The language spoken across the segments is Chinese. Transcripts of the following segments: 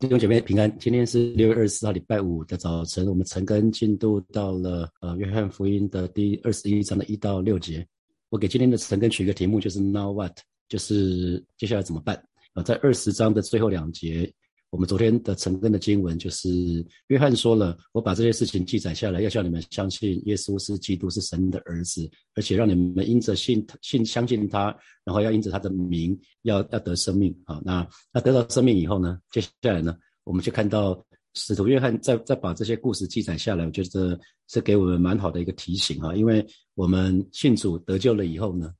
弟兄姐妹平安，今天是六月二十四号礼拜五的早晨，我们陈根进度到了呃约翰福音的第二十一章的一到六节。我给今天的陈根取一个题目，就是 Now what，就是接下来怎么办啊？在二十章的最后两节。我们昨天的成根的经文就是约翰说了：“我把这些事情记载下来，要叫你们相信耶稣是基督，是神的儿子，而且让你们因着信信相信他，然后要因着他的名要要得生命。好，那那得到生命以后呢？接下来呢？我们就看到使徒约翰再再把这些故事记载下来，我觉得是给我们蛮好的一个提醒哈，因为我们信主得救了以后呢。”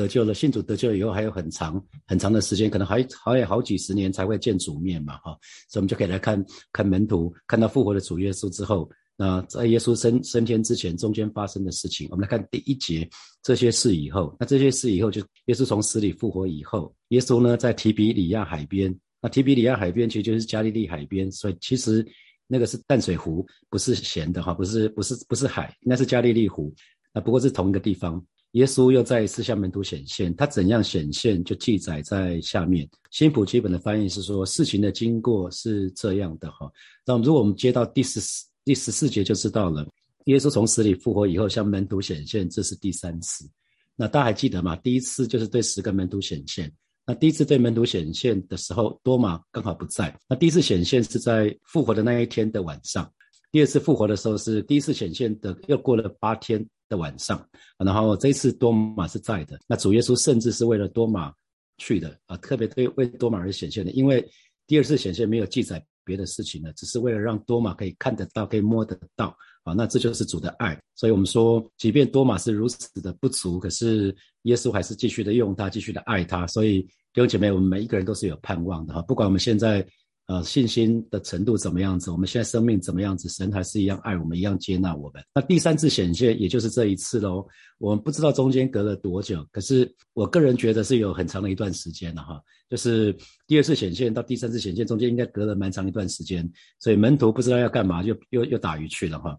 得救了，信主得救了以后还有很长很长的时间，可能还还有好几十年才会见主面嘛，哈，所以我们就可以来看看门徒看到复活的主耶稣之后，那在耶稣升升天之前中间发生的事情，我们来看第一节这些事以后，那这些事以后就耶稣从死里复活以后，耶稣呢在提比里亚海边，那提比里亚海边其实就是加利利海边，所以其实那个是淡水湖，不是咸的哈，不是不是不是海，那是加利利湖，那不过是同一个地方。耶稣又再一次向门徒显现，他怎样显现就记载在下面。新普基本的翻译是说，事情的经过是这样的哈。那如果我们接到第十四第十四节就知道了，耶稣从死里复活以后向门徒显现，这是第三次。那大家还记得吗？第一次就是对十个门徒显现。那第一次对门徒显现的时候，多马刚好不在。那第一次显现是在复活的那一天的晚上。第二次复活的时候是第一次显现的，又过了八天。的晚上，然后这次多马是在的，那主耶稣甚至是为了多马去的啊，特别对为多马而显现的，因为第二次显现没有记载别的事情了，只是为了让多马可以看得到，可以摸得到啊，那这就是主的爱。所以我们说，即便多马是如此的不足，可是耶稣还是继续的用他，继续的爱他。所以弟兄姐妹，我们每一个人都是有盼望的哈，不管我们现在。呃，信心的程度怎么样子？我们现在生命怎么样子？神还是一样爱我们，一样接纳我们。那第三次显现，也就是这一次喽。我们不知道中间隔了多久，可是我个人觉得是有很长的一段时间的哈。就是第二次显现到第三次显现中间，应该隔了蛮长一段时间。所以门徒不知道要干嘛，就又又打鱼去了哈。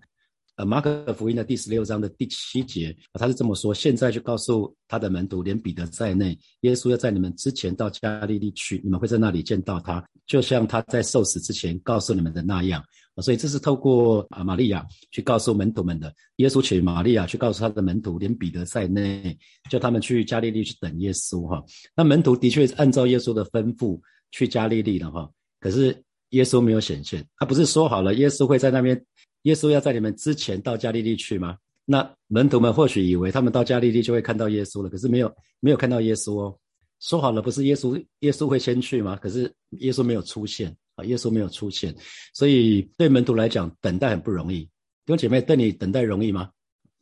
马可福音的第十六章的第七节，他是这么说：现在就告诉他的门徒，连彼得在内，耶稣要在你们之前到加利利去，你们会在那里见到他，就像他在受死之前告诉你们的那样。所以这是透过啊玛利亚去告诉门徒们的。耶稣请玛利亚去告诉他的门徒，连彼得在内，叫他们去加利利去等耶稣哈。那门徒的确是按照耶稣的吩咐去加利利了哈，可是耶稣没有显现。他不是说好了，耶稣会在那边。耶稣要在你们之前到加利利去吗？那门徒们或许以为他们到加利利就会看到耶稣了，可是没有没有看到耶稣哦。说好了不是耶稣耶稣会先去吗？可是耶稣没有出现啊，耶稣没有出现，所以对门徒来讲等待很不容易。弟兄姐妹，对你等待容易吗？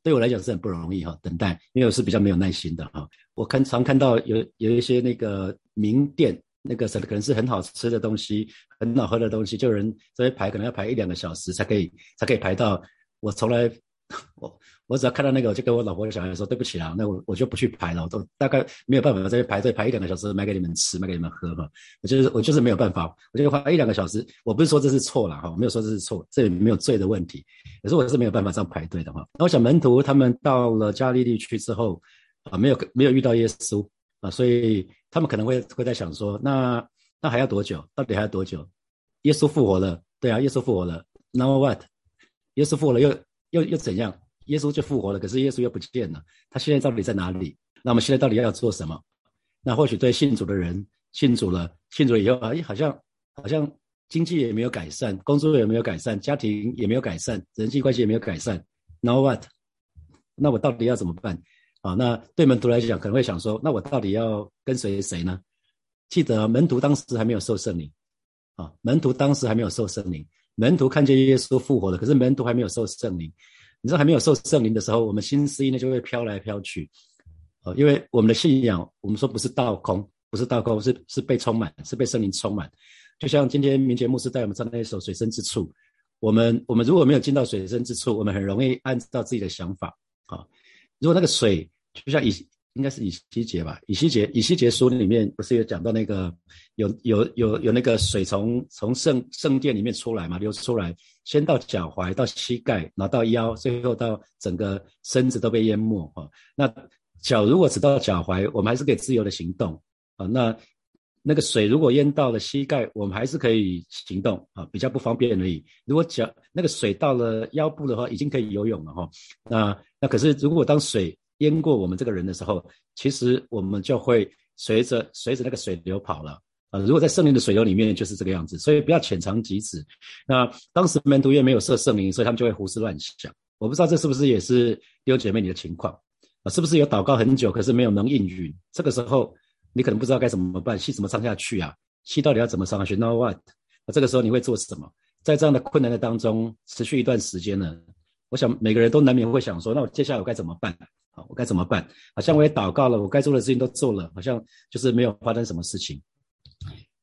对我来讲是很不容易哈，等待，因为我是比较没有耐心的哈。我看常看到有有一些那个名店。那个什可能是很好吃的东西，很好喝的东西，就有人这边排，可能要排一两个小时才可以，才可以排到。我从来，我我只要看到那个，我就跟我老婆、小孩说：“对不起啦，那我我就不去排了。”我都大概没有办法在这排队排一两个小时，买给你们吃，买给你们喝嘛。我就是我就是没有办法，我就花一两个小时。我不是说这是错了哈，我没有说这是错，这也没有罪的问题。可是我是没有办法这样排队的哈。那我想门徒他们到了加利利去之后啊，没有没有遇到耶稣。啊，所以他们可能会会在想说，那那还要多久？到底还要多久？耶稣复活了，对啊，耶稣复活了。Now what？耶稣复活了又又又怎样？耶稣就复活了，可是耶稣又不见了。他现在到底在哪里？那我们现在到底要做什么？那或许对信主的人，信主了，信主以后，哎，好像好像经济也没有改善，工作也没有改善，家庭也没有改善，人际关系也没有改善。Now what？那我到底要怎么办？啊，那对门徒来讲，可能会想说，那我到底要跟随谁呢？记得门徒当时还没有受圣灵，啊，门徒当时还没有受圣灵。门徒看见耶稣复活了，可是门徒还没有受圣灵。你知道还没有受圣灵的时候，我们心思意念就会飘来飘去，啊，因为我们的信仰，我们说不是倒空，不是倒空，是是被充满，是被圣灵充满。就像今天明节牧师带我们唱那一首《水深之处》，我们我们如果没有进到水深之处，我们很容易按照自己的想法，啊。如果那个水就像以应该是以西结吧，以西结以西结书里面不是有讲到那个有有有有那个水从从圣圣殿里面出来嘛，流出来，先到脚踝，到膝盖，然后到腰，最后到整个身子都被淹没哈。那脚如果只到脚踝，我们还是可以自由的行动啊。那那个水如果淹到了膝盖，我们还是可以行动啊，比较不方便而已。如果脚那个水到了腰部的话，已经可以游泳了哈。那那可是如果当水淹过我们这个人的时候，其实我们就会随着随着那个水流跑了啊。如果在圣灵的水流里面就是这个样子，所以不要浅尝即止。那当时门徒也没有设圣灵，所以他们就会胡思乱想。我不知道这是不是也是弟兄姐妹你的情况啊？是不是有祷告很久，可是没有能应允？这个时候。你可能不知道该怎么办，戏怎么唱下去啊？戏到底要怎么上去？Now what？那这个时候你会做什么？在这样的困难的当中，持续一段时间呢？我想每个人都难免会想说：那我接下来我该怎么办？我该怎么办？好像我也祷告了，我该做的事情都做了，好像就是没有发生什么事情。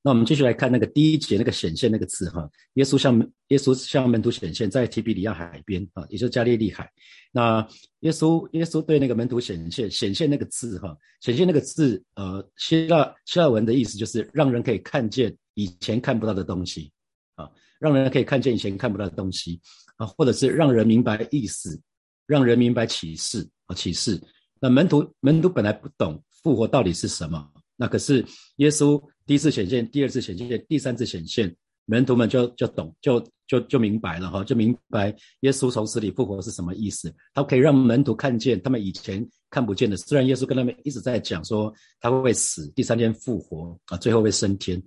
那我们继续来看那个第一节那个显现那个字哈，耶稣向耶稣向门徒显现，在提比里亚海边啊，也就是加利利海。那耶稣耶稣对那个门徒显现，显现那个字哈，显现那个字呃，希腊希腊文的意思就是让人可以看见以前看不到的东西啊，让人可以看见以前看不到的东西啊，或者是让人明白意思，让人明白启示啊启示。那门徒门徒本来不懂复活到底是什么。那可是耶稣第一次显现，第二次显现，第三次显现，门徒们就就懂，就就就明白了哈，就明白耶稣从死里复活是什么意思。他可以让门徒看见他们以前看不见的。虽然耶稣跟他们一直在讲说他会死，第三天复活啊，最后会升天。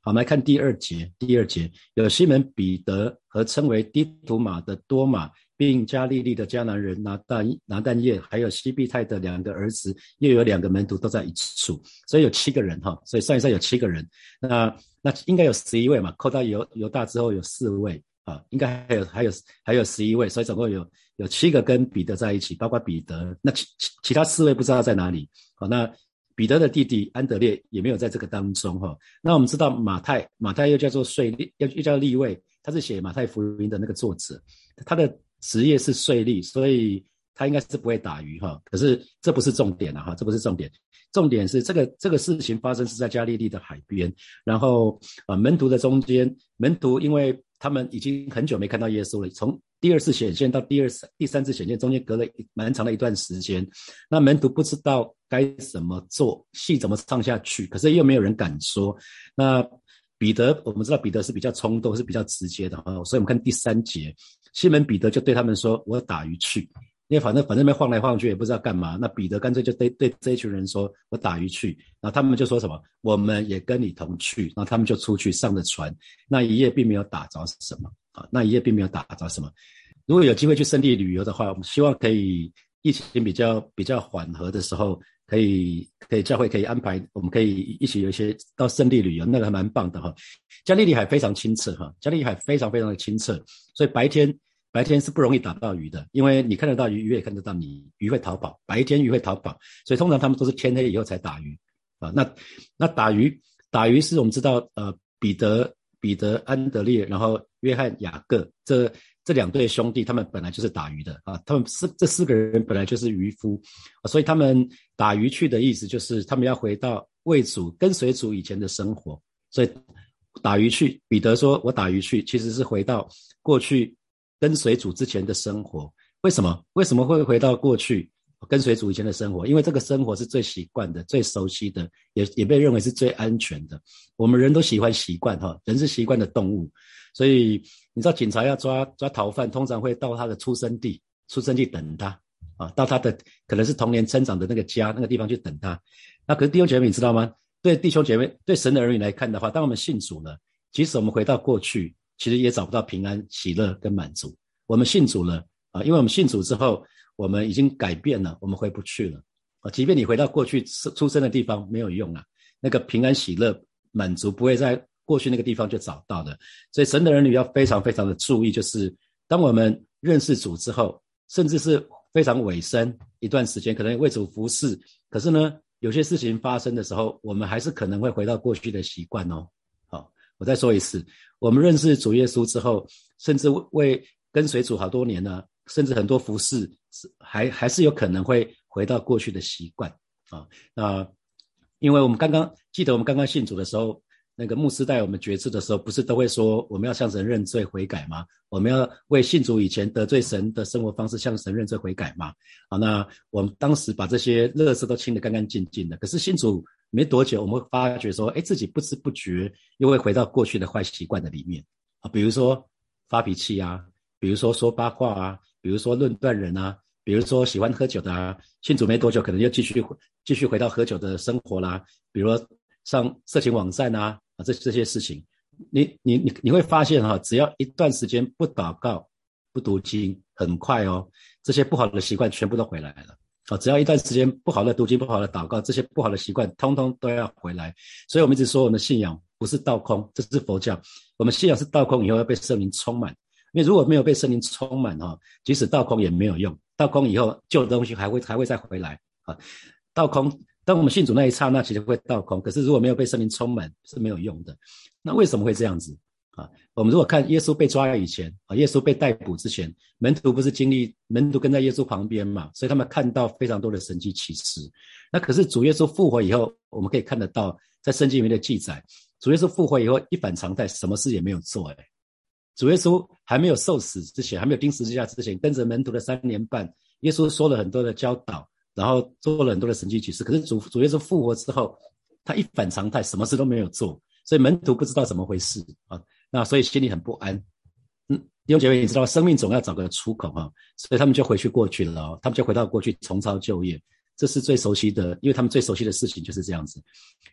好，我们来看第二节，第二节有西门彼得和称为低图马的多马。并加利利的迦南人拿但拿但业，还有西庇太的两个儿子，又有两个门徒都在一处，所以有七个人哈。所以算一算有七个人，那那应该有十一位嘛？扣到犹犹大之后有四位啊，应该还有还有还有十一位，所以总共有有七个跟彼得在一起，包括彼得。那其其其他四位不知道在哪里。好，那彼得的弟弟安德烈也没有在这个当中哈。那我们知道马太马太又叫做税利，又又叫利位，他是写马太福音的那个作者，他的。职业是税吏，所以他应该是不会打鱼哈。可是这不是重点了哈，这不是重点，重点是这个这个事情发生是在加利利的海边，然后啊门徒的中间，门徒因为他们已经很久没看到耶稣了，从第二次显现到第二次、第三次显现中间隔了蛮长的一段时间，那门徒不知道该怎么做，戏怎么唱下去，可是又没有人敢说。那彼得，我们知道彼得是比较冲动，是比较直接的哈，所以我们看第三节。西门彼得就对他们说：“我打鱼去，因为反正反正那晃来晃去也不知道干嘛。那彼得干脆就对对这一群人说：我打鱼去。然后他们就说什么：我们也跟你同去。然后他们就出去上了船。那一夜并没有打着什么啊，那一夜并没有打着什么。如果有机会去圣地旅游的话，我们希望可以疫情比较比较缓和的时候，可以可以教会可以安排，我们可以一起有一些到圣地旅游，那个还蛮棒的哈。加利利海非常清澈哈，加利利海非常非常的清澈。”所以白天白天是不容易打到鱼的，因为你看得到鱼，鱼也看得到你，鱼会逃跑。白天鱼会逃跑，所以通常他们都是天黑以后才打鱼啊。那那打鱼打鱼是我们知道，呃，彼得、彼得、安德烈，然后约翰、雅各这这两对兄弟，他们本来就是打鱼的啊。他们四这四个人本来就是渔夫，所以他们打鱼去的意思就是他们要回到为主跟随主以前的生活，所以。打鱼去，彼得说：“我打鱼去，其实是回到过去跟随主之前的生活。为什么？为什么会回到过去跟随主以前的生活？因为这个生活是最习惯的、最熟悉的，也也被认为是最安全的。我们人都喜欢习惯，哈，人是习惯的动物。所以你知道，警察要抓抓逃犯，通常会到他的出生地，出生地等他啊，到他的可能是童年成长的那个家那个地方去等他。那可是弟兄姐妹，你知道吗？”对弟兄姐妹，对神的儿女来看的话，当我们信主了，即使我们回到过去，其实也找不到平安、喜乐跟满足。我们信主了啊，因为我们信主之后，我们已经改变了，我们回不去了啊。即便你回到过去出生的地方，没有用啊。那个平安、喜乐、满足不会在过去那个地方就找到的。所以神的儿女要非常非常的注意，就是当我们认识主之后，甚至是非常尾声一段时间，可能为主服侍，可是呢。有些事情发生的时候，我们还是可能会回到过去的习惯哦。好，我再说一次，我们认识主耶稣之后，甚至为跟随主好多年呢，甚至很多服饰是还还是有可能会回到过去的习惯啊。那因为我们刚刚记得我们刚刚信主的时候，那个牧师带我们决志的时候，不是都会说我们要向神认罪悔改吗？我们要为信主以前得罪神的生活方式向神认罪悔改吗？好，那我们当时把这些乐事都清得干干净净的。可是信主没多久，我们会发觉说，哎，自己不知不觉又会回到过去的坏习惯的里面啊，比如说发脾气啊，比如说说八卦啊，比如说论断人啊。比如说喜欢喝酒的啊，信主没多久，可能又继续继续回到喝酒的生活啦。比如上色情网站啊啊，这这些事情，你你你你会发现哈，只要一段时间不祷告、不读经，很快哦，这些不好的习惯全部都回来了。啊，只要一段时间不好的读经、不好的祷告，这些不好的习惯通通都要回来。所以我们一直说，我们的信仰不是倒空，这是佛教。我们信仰是倒空以后要被圣灵充满，因为如果没有被圣灵充满哈，即使倒空也没有用。倒空以后，旧的东西还会还会再回来啊！倒空，当我们信主那一刹那，其实会倒空。可是如果没有被圣灵充满，是没有用的。那为什么会这样子啊？我们如果看耶稣被抓以前啊，耶稣被逮捕之前，门徒不是经历门徒跟在耶稣旁边嘛，所以他们看到非常多的神迹奇事。那可是主耶稣复活以后，我们可以看得到，在圣经里面的记载，主耶稣复活以后一反常态，什么事也没有做，哎。主耶稣还没有受死之前，还没有钉十字架之前，跟着门徒的三年半，耶稣说了很多的教导，然后做了很多的神迹奇事。可是主主耶稣复活之后，他一反常态，什么事都没有做，所以门徒不知道怎么回事啊，那所以心里很不安。嗯，弟兄姐妹，你知道生命总要找个出口哈，所以他们就回去过去了哦，他们就回到过去重操旧业。这是最熟悉的，因为他们最熟悉的事情就是这样子。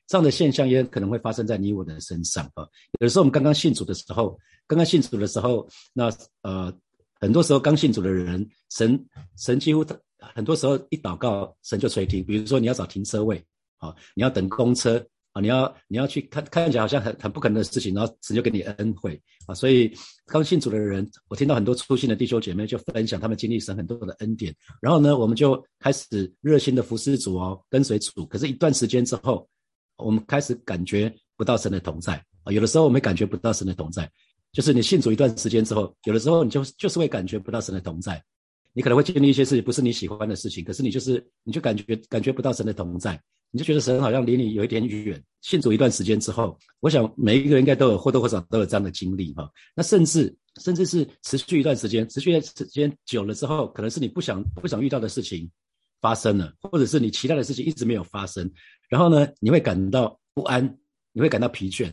这样的现象也可能会发生在你我的身上啊。有的时候我们刚刚信主的时候，刚刚信主的时候，那呃，很多时候刚信主的人，神神几乎很多时候一祷告，神就垂听。比如说你要找停车位啊，你要等公车。啊，你要你要去看看起来好像很很不可能的事情，然后神就给你恩惠啊。所以刚信主的人，我听到很多初信的弟兄姐妹就分享他们经历神很多的恩典。然后呢，我们就开始热心的服侍主哦，跟随主。可是，一段时间之后，我们开始感觉不到神的同在啊。有的时候我们感觉不到神的同在，就是你信主一段时间之后，有的时候你就就是会感觉不到神的同在。你可能会经历一些事情，不是你喜欢的事情，可是你就是你就感觉感觉不到神的同在。你就觉得神好像离你有一点远。信主一段时间之后，我想每一个人应该都有或多或少都有这样的经历哈。那甚至甚至是持续一段时间，持续的时间久了之后，可能是你不想不想遇到的事情发生了，或者是你期待的事情一直没有发生。然后呢，你会感到不安，你会感到疲倦。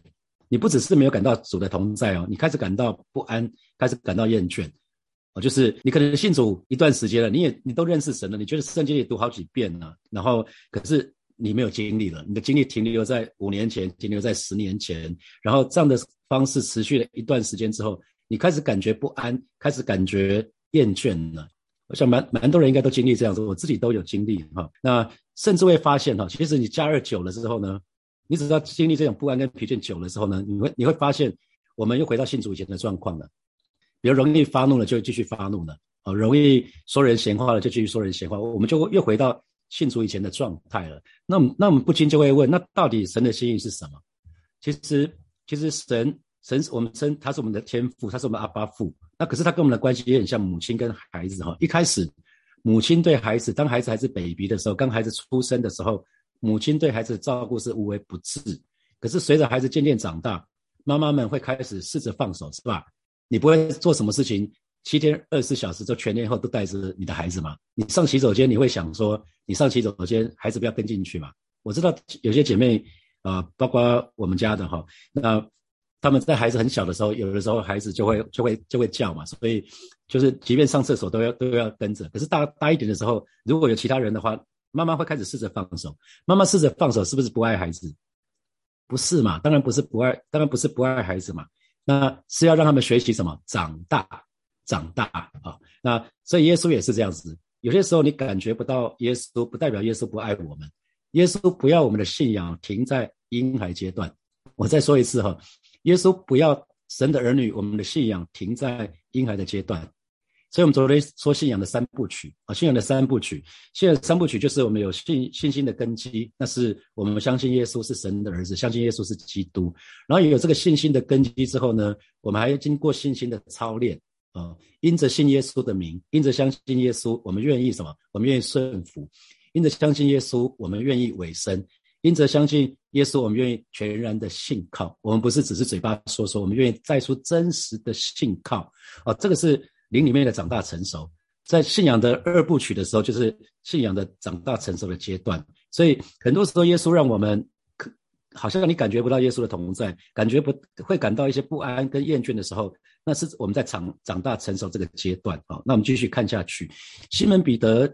你不只是没有感到主的同在哦，你开始感到不安，开始感到厌倦哦。就是你可能信主一段时间了，你也你都认识神了，你觉得圣经也读好几遍了，然后可是。你没有经历了，你的经历停留在五年前，停留在十年前，然后这样的方式持续了一段时间之后，你开始感觉不安，开始感觉厌倦了。我想蛮蛮多人应该都经历这样子，我自己都有经历哈。那甚至会发现哈，其实你加热久了之后呢，你只要经历这种不安跟疲倦久了之后呢，你会你会发现，我们又回到信主以前的状况了。比如容易发怒了，就继续发怒了；哦，容易说人闲话了，就继续说人闲话。我们就又回到。信主以前的状态了，那我们那我们不禁就会问：那到底神的心意是什么？其实，其实神神我们称他是我们的天父，他是我们阿爸父。那可是他跟我们的关系也很像母亲跟孩子哈。一开始，母亲对孩子，当孩子还是 baby 的时候，刚孩子出生的时候，母亲对孩子照顾是无微不至。可是随着孩子渐渐长大，妈妈们会开始试着放手，是吧？你不会做什么事情。七天二十四小时，就全天候都带着你的孩子嘛？你上洗手间，你会想说，你上洗手间，孩子不要跟进去嘛？我知道有些姐妹，啊，包括我们家的哈，那他们在孩子很小的时候，有的时候孩子就会就会就会叫嘛，所以就是即便上厕所都要都要跟着。可是大大一点的时候，如果有其他人的话，妈妈会开始试着放手。妈妈试着放手，是不是不爱孩子？不是嘛？当然不是不爱，当然不是不爱孩子嘛。那是要让他们学习什么？长大。长大啊，那所以耶稣也是这样子。有些时候你感觉不到耶稣，不代表耶稣不爱我们。耶稣不要我们的信仰停在婴孩阶段。我再说一次哈，耶稣不要神的儿女，我们的信仰停在婴孩的阶段。所以我们昨天说信仰的三部曲啊，信仰的三部曲，信仰三部曲就是我们有信信心的根基，那是我们相信耶稣是神的儿子，相信耶稣是基督。然后有这个信心的根基之后呢，我们还要经过信心的操练。啊，因着信耶稣的名，因着相信耶稣，我们愿意什么？我们愿意顺服。因着相信耶稣，我们愿意委身。因着相信耶稣，我们愿意全然的信靠。我们不是只是嘴巴说说，我们愿意带出真实的信靠。哦，这个是灵里面的长大成熟。在信仰的二部曲的时候，就是信仰的长大成熟的阶段。所以很多时候，耶稣让我们可好像你感觉不到耶稣的同在，感觉不会感到一些不安跟厌倦的时候，那是我们在长长大成熟这个阶段。好，那我们继续看下去，西门彼得。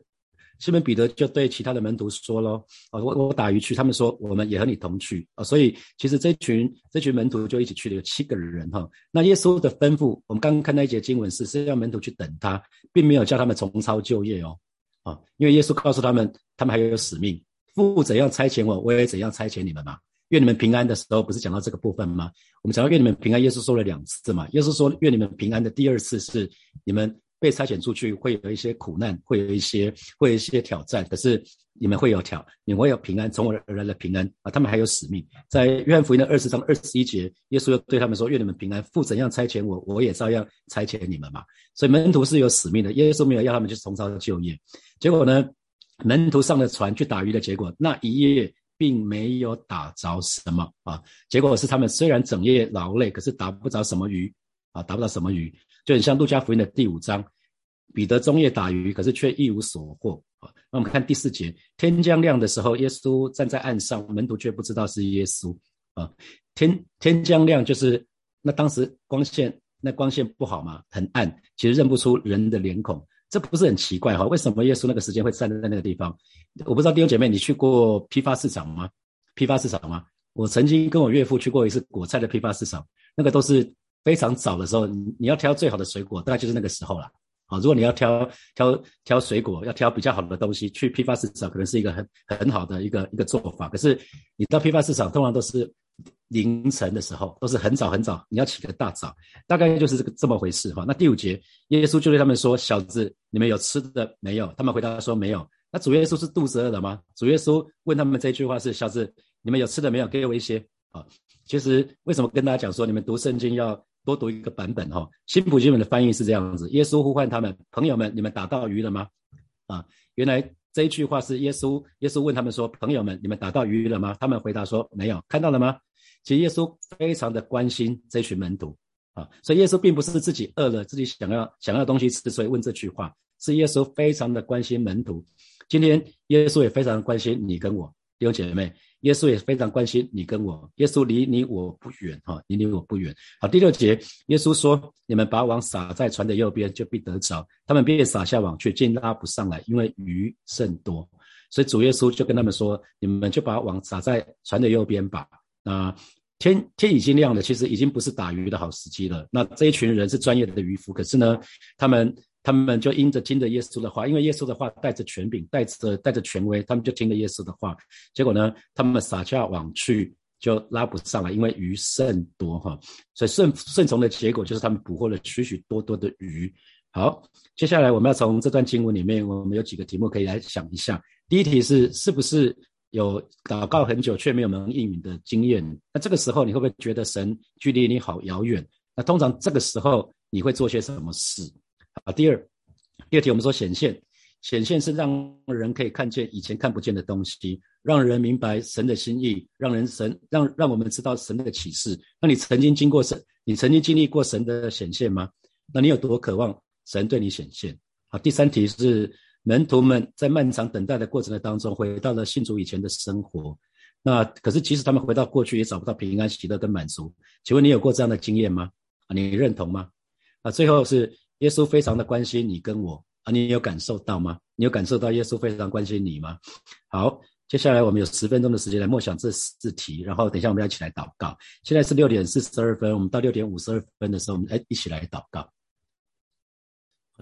西门彼得就对其他的门徒说喽：“哦，我我打鱼去。”他们说：“我们也和你同去。”啊，所以其实这群这群门徒就一起去了，有七个人哈。那耶稣的吩咐，我们刚刚看那一节经文是是要门徒去等他，并没有叫他们重操旧业哦。啊，因为耶稣告诉他们，他们还有使命，父怎样差遣我，我也怎样差遣你们嘛。愿你们平安的时候，不是讲到这个部分吗？我们讲到愿你们平安，耶稣说了两次嘛。耶稣说愿你们平安的第二次是你们。被差遣出去会有一些苦难，会有一些会有一些挑战，可是你们会有挑，你会有平安，从我而来的平安啊！他们还有使命，在约翰福音的二十章二十一节，耶稣又对他们说：“愿你们平安，父怎样差遣我，我也照样差遣你们嘛。”所以门徒是有使命的，耶稣没有要他们去重操旧业。结果呢，门徒上了船去打鱼的结果，那一夜并没有打着什么啊！结果是他们虽然整夜劳累，可是打不着什么鱼啊，打不着什么鱼。就很像路加福音的第五章，彼得中夜打鱼，可是却一无所获啊。那我们看第四节，天将亮的时候，耶稣站在岸上，门徒却不知道是耶稣啊。天天将亮就是那当时光线那光线不好嘛，很暗，其实认不出人的脸孔，这不是很奇怪哈？为什么耶稣那个时间会站在那个地方？我不知道弟兄姐妹，你去过批发市场吗？批发市场吗？我曾经跟我岳父去过一次果菜的批发市场，那个都是。非常早的时候，你要挑最好的水果，大概就是那个时候了。好，如果你要挑挑挑水果，要挑比较好的东西，去批发市场可能是一个很很好的一个一个做法。可是你到批发市场，通常都是凌晨的时候，都是很早很早，你要起个大早，大概就是这个这么回事哈。那第五节，耶稣就对他们说：“小子，你们有吃的没有？”他们回答说：“没有。”那主耶稣是肚子饿了吗？主耶稣问他们这句话是：“小子，你们有吃的没有？给我一些。”啊，其实为什么跟大家讲说，你们读圣经要？多读一个版本哈，新普经本的翻译是这样子：耶稣呼唤他们朋友们，你们打到鱼了吗？啊，原来这一句话是耶稣，耶稣问他们说：朋友们，你们打到鱼了吗？他们回答说：没有，看到了吗？其实耶稣非常的关心这群门徒啊，所以耶稣并不是自己饿了，自己想要想要东西吃，所以问这句话，是耶稣非常的关心门徒。今天耶稣也非常关心你跟我弟兄姐妹。耶稣也非常关心你跟我，耶稣离你我不远哈，离你我不远。好，第六节，耶稣说：“你们把网撒在船的右边，就必得着。”他们便撒下网去，竟拉不上来，因为鱼甚多。所以主耶稣就跟他们说：“你们就把网撒在船的右边吧。”那天天已经亮了，其实已经不是打鱼的好时机了。那这一群人是专业的渔夫，可是呢，他们。他们就因着听着耶稣的话，因为耶稣的话带着权柄，带着带着权威，他们就听了耶稣的话。结果呢，他们撒下网去就拉不上来，因为鱼甚多哈。所以顺顺从的结果就是他们捕获了许许多多的鱼。好，接下来我们要从这段经文里面，我们有几个题目可以来想一下。第一题是，是不是有祷告很久却没有能应允的经验？那这个时候你会不会觉得神距离你好遥远？那通常这个时候你会做些什么事？啊，第二，第二题我们说显现，显现是让人可以看见以前看不见的东西，让人明白神的心意，让人神让让我们知道神的启示。那你曾经经过神，你曾经经历过神的显现吗？那你有多渴望神对你显现？好，第三题是门徒们在漫长等待的过程的当中，回到了信主以前的生活。那可是即使他们回到过去，也找不到平安、喜乐跟满足。请问你有过这样的经验吗？啊，你认同吗？啊，最后是。耶稣非常的关心你跟我啊，你有感受到吗？你有感受到耶稣非常关心你吗？好，接下来我们有十分钟的时间来默想这四题，然后等一下我们要一起来祷告。现在是六点四十二分，我们到六点五十二分的时候，我们来一起来祷告。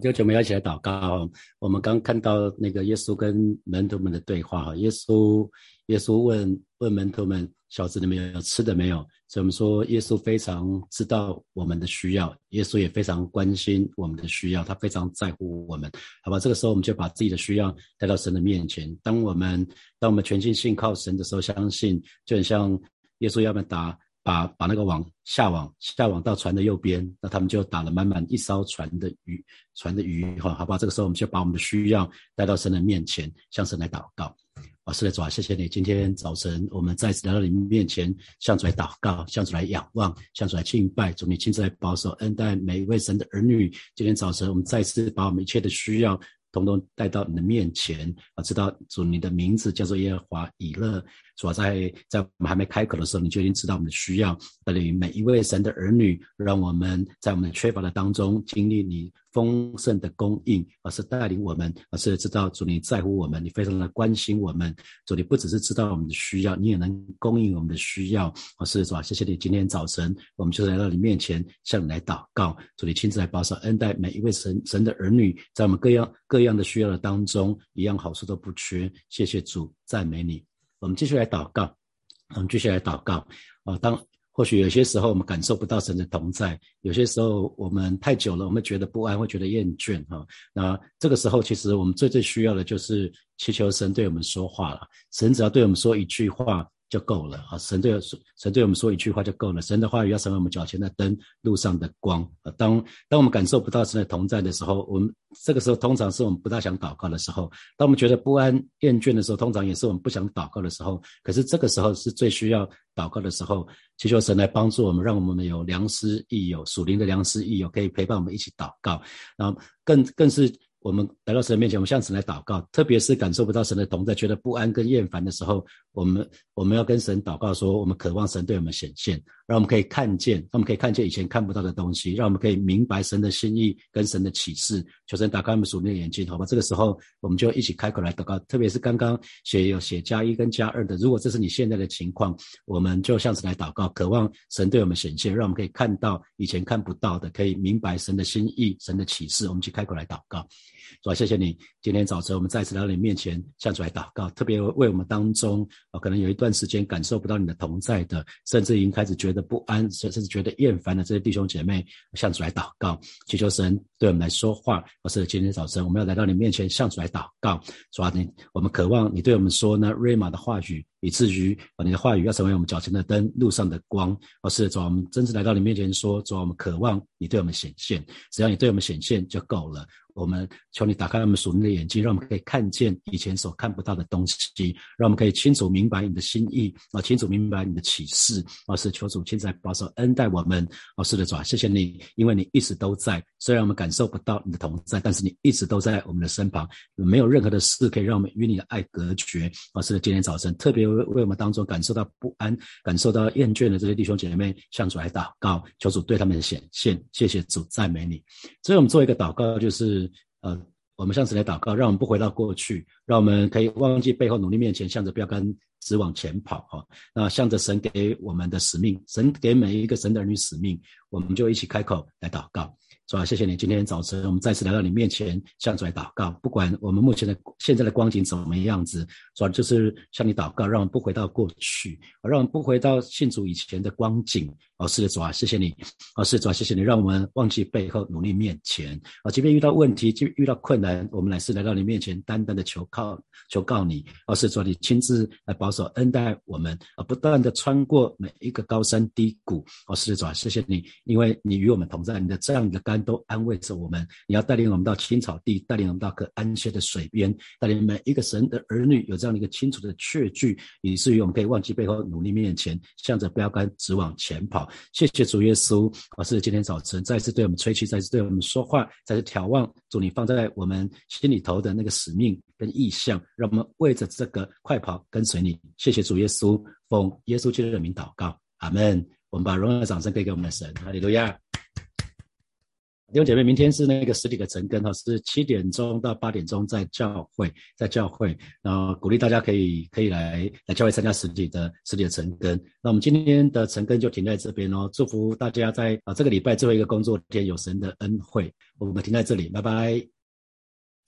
就我们要一起来祷告。我们刚看到那个耶稣跟门徒们的对话哈，耶稣耶稣问问门徒们。小子，你们有吃的没有？所以我们说，耶稣非常知道我们的需要，耶稣也非常关心我们的需要，他非常在乎我们，好吧？这个时候，我们就把自己的需要带到神的面前。当我们当我们全心信靠神的时候，相信就很像耶稣要么打把把那个网下网下网到船的右边，那他们就打了满满一艘船的鱼船的鱼哈，好吧？这个时候，我们就把我们的需要带到神的面前，向神来祷告。啊，是的，主啊，谢谢你。今天早晨我们再次来到你面前，向主来祷告，向主来仰望，向主来敬拜。主，你亲自来保守恩待每一位神的儿女。今天早晨我们再次把我们一切的需要。统统带到你的面前啊！知道主你的名字叫做耶和华以勒，主要在在我们还没开口的时候，你就已经知道我们的需要。带领每一位神的儿女，让我们在我们缺乏的当中经历你。丰盛的供应，而是带领我们，而是知道主你在乎我们，你非常的关心我们。主你不只是知道我们的需要，你也能供应我们的需要。而是主啊，谢谢你，今天早晨我们就来到你面前，向你来祷告。主你亲自来保守恩待每一位神神的儿女，在我们各样各样的需要的当中，一样好处都不缺。谢谢主，赞美你。我们继续来祷告，我们继续来祷告啊！当或许有些时候我们感受不到神的同在，有些时候我们太久了，我们觉得不安，会觉得厌倦哈。那这个时候，其实我们最最需要的就是祈求神对我们说话了。神只要对我们说一句话。就够了啊！神对神对我们说一句话就够了。神的话语要成为我们脚前的灯，路上的光啊！当当我们感受不到神的同在的时候，我们这个时候通常是我们不大想祷告的时候。当我们觉得不安、厌倦的时候，通常也是我们不想祷告的时候。可是这个时候是最需要祷告的时候，祈求神来帮助我们，让我们有良师益友、属灵的良师益友，可以陪伴我们一起祷告。然后更更是。我们来到神的面前，我们向神来祷告，特别是感受不到神的同在，觉得不安跟厌烦的时候，我们我们要跟神祷告说，我们渴望神对我们显现，让我们可以看见，让我们可以看见以前看不到的东西，让我们可以明白神的心意跟神的启示。求神打开我们属灵的眼睛，好吧？这个时候我们就一起开口来祷告，特别是刚刚写有写加一跟加二的，如果这是你现在的情况，我们就向神来祷告，渴望神对我们显现，让我们可以看到以前看不到的，可以明白神的心意、神的启示。我们去开口来祷告。主啊，谢谢你！今天早晨我们再次来到你面前，向主来祷告，特别为我们当中啊，可能有一段时间感受不到你的同在的，甚至已经开始觉得不安，甚至觉得厌烦的这些弟兄姐妹，向主来祷告，祈求神对我们来说话。而是今天早晨我们要来到你面前，向主来祷告。主啊，你我们渴望你对我们说呢，瑞玛的话语。以至于啊，你的话语要成为我们脚前的灯，路上的光。而是主，我们真正来到你面前说，主，我们渴望你对我们显现。只要你对我们显现就够了。我们求你打开我们属灵的眼睛，让我们可以看见以前所看不到的东西，让我们可以清楚明白你的心意啊，清楚明白你的启示。啊是求主现在保守恩待我们。哦，是的，主啊，谢谢你，因为你一直都在。虽然我们感受不到你的同在，但是你一直都在我们的身旁。没有任何的事可以让我们与你的爱隔绝。而是的，今天早晨特别。为我们当中感受到不安、感受到厌倦的这些弟兄姐妹，向主来祷告，求主对他们显现。谢谢主，赞美你。所以我们做一个祷告，就是呃，我们向神来祷告，让我们不回到过去，让我们可以忘记背后，努力面前，向着标杆直往前跑。哈，那向着神给我们的使命，神给每一个神的儿女使命，我们就一起开口来祷告。主啊，谢谢你！今天早晨我们再次来到你面前，向主来祷告。不管我们目前的现在的光景怎么样子，主要就是向你祷告，让我们不回到过去，让我们不回到信主以前的光景。哦，是的，主啊，谢谢你。哦，是的主啊，谢谢你，让我们忘记背后，努力面前。啊，即便遇到问题，就遇到困难，我们乃是来到你面前，单单的求靠，求告你。哦，是的主啊，你亲自来保守恩待我们，啊，不断的穿过每一个高山低谷。哦，是的，主啊，谢谢你，因为你与我们同在，你的这样的都安慰着我们。你要带领我们到青草地，带领我们到可安歇的水边，带领每一个神的儿女有这样的一个清楚的确据，以至于我们可以忘记背后，努力面前，向着标杆直往前跑。谢谢主耶稣，我是今天早晨再次对我们吹气，再次对我们说话，再次眺望主你放在我们心里头的那个使命跟意向，让我们为着这个快跑跟随你。谢谢主耶稣，奉耶稣基督的名祷告，阿门。我们把荣耀掌声给给我们的神，哈利路亚。弟兄姐妹，明天是那个实体的晨更哈，是七点钟到八点钟在教会，在教会，然后鼓励大家可以可以来来教会参加实体的实体的晨更。那我们今天的晨更就停在这边哦，祝福大家在啊这个礼拜最后一个工作天有神的恩惠，我们停在这里，拜拜。